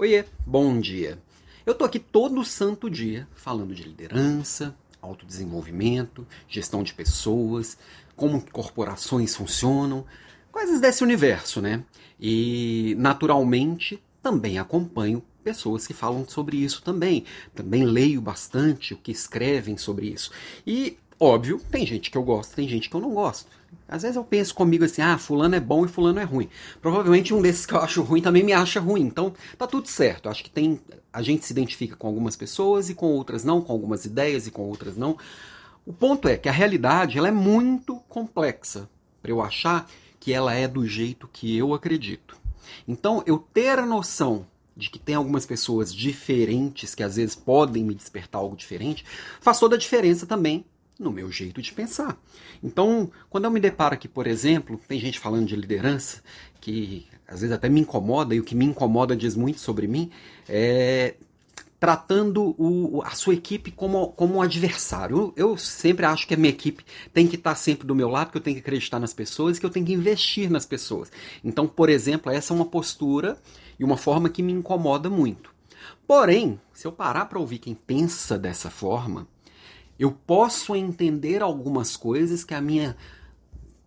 Oiê, bom dia. Eu tô aqui todo santo dia falando de liderança, autodesenvolvimento, gestão de pessoas, como corporações funcionam, coisas desse universo, né? E naturalmente também acompanho pessoas que falam sobre isso também. Também leio bastante o que escrevem sobre isso. E Óbvio, tem gente que eu gosto, tem gente que eu não gosto. Às vezes eu penso comigo assim, ah, fulano é bom e fulano é ruim. Provavelmente um desses que eu acho ruim também me acha ruim. Então, tá tudo certo. Acho que tem a gente se identifica com algumas pessoas e com outras não, com algumas ideias e com outras não. O ponto é que a realidade ela é muito complexa para eu achar que ela é do jeito que eu acredito. Então, eu ter a noção de que tem algumas pessoas diferentes que às vezes podem me despertar algo diferente, faz toda a diferença também no meu jeito de pensar. Então, quando eu me deparo aqui, por exemplo, tem gente falando de liderança que às vezes até me incomoda, e o que me incomoda diz muito sobre mim, é tratando o, a sua equipe como, como um adversário. Eu, eu, sempre acho que a minha equipe tem que estar sempre do meu lado, que eu tenho que acreditar nas pessoas, que eu tenho que investir nas pessoas. Então, por exemplo, essa é uma postura e uma forma que me incomoda muito. Porém, se eu parar para ouvir quem pensa dessa forma, eu posso entender algumas coisas que a minha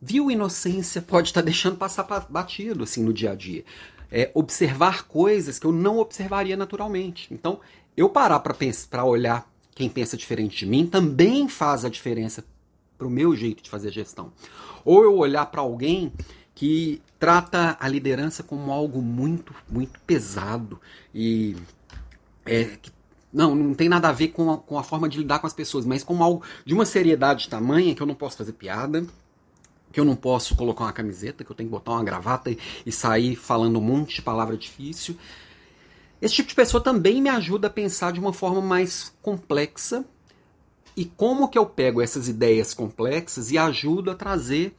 vil inocência pode estar deixando passar batido assim no dia a dia. É, observar coisas que eu não observaria naturalmente. Então, eu parar para olhar quem pensa diferente de mim também faz a diferença para o meu jeito de fazer gestão. Ou eu olhar para alguém que trata a liderança como algo muito, muito pesado e é, que não, não tem nada a ver com a, com a forma de lidar com as pessoas, mas com algo de uma seriedade tamanha que eu não posso fazer piada, que eu não posso colocar uma camiseta, que eu tenho que botar uma gravata e, e sair falando um monte de palavra difícil. Esse tipo de pessoa também me ajuda a pensar de uma forma mais complexa e como que eu pego essas ideias complexas e ajudo a trazer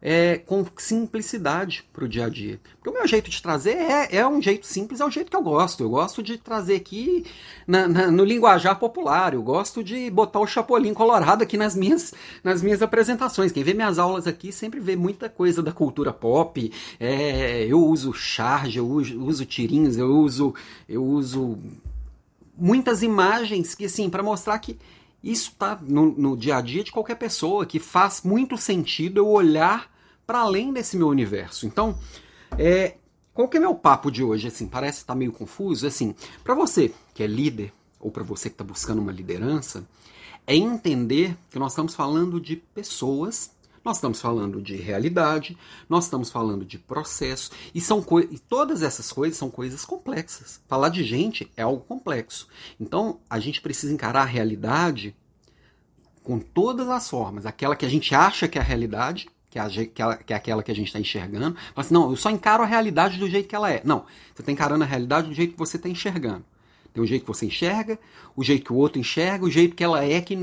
é, com simplicidade para o dia a dia. Porque o meu jeito de trazer é, é um jeito simples, é o jeito que eu gosto. Eu gosto de trazer aqui na, na, no linguajar popular, eu gosto de botar o chapolim colorado aqui nas minhas, nas minhas apresentações. Quem vê minhas aulas aqui sempre vê muita coisa da cultura pop. É, eu uso charge, eu uso, uso tirinhos, eu uso, eu uso muitas imagens que, assim, para mostrar que isso está no, no, dia a dia de qualquer pessoa, que faz muito sentido eu olhar para além desse meu universo. Então, é, qual que é meu papo de hoje? Assim, parece estar tá meio confuso. Assim, para você que é líder ou para você que está buscando uma liderança, é entender que nós estamos falando de pessoas nós estamos falando de realidade, nós estamos falando de processo, e, são e todas essas coisas são coisas complexas. Falar de gente é algo complexo. Então, a gente precisa encarar a realidade com todas as formas. Aquela que a gente acha que é a realidade, que é, a, que é aquela que a gente está enxergando. Fala assim, não, eu só encaro a realidade do jeito que ela é. Não, você está encarando a realidade do jeito que você está enxergando. Tem o jeito que você enxerga, o jeito que o outro enxerga, o jeito que ela é que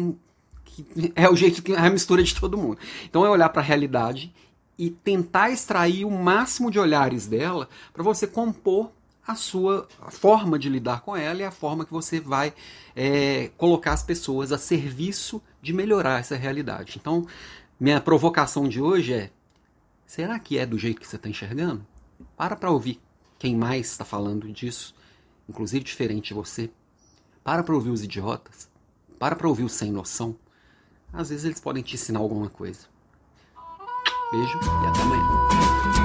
que é o jeito que é a mistura de todo mundo. Então é olhar para a realidade e tentar extrair o máximo de olhares dela para você compor a sua forma de lidar com ela e a forma que você vai é, colocar as pessoas a serviço de melhorar essa realidade. Então, minha provocação de hoje é: será que é do jeito que você está enxergando? Para para ouvir quem mais está falando disso, inclusive diferente de você. Para para ouvir os idiotas. Para para ouvir o sem noção. Às vezes eles podem te ensinar alguma coisa. Beijo e até amanhã.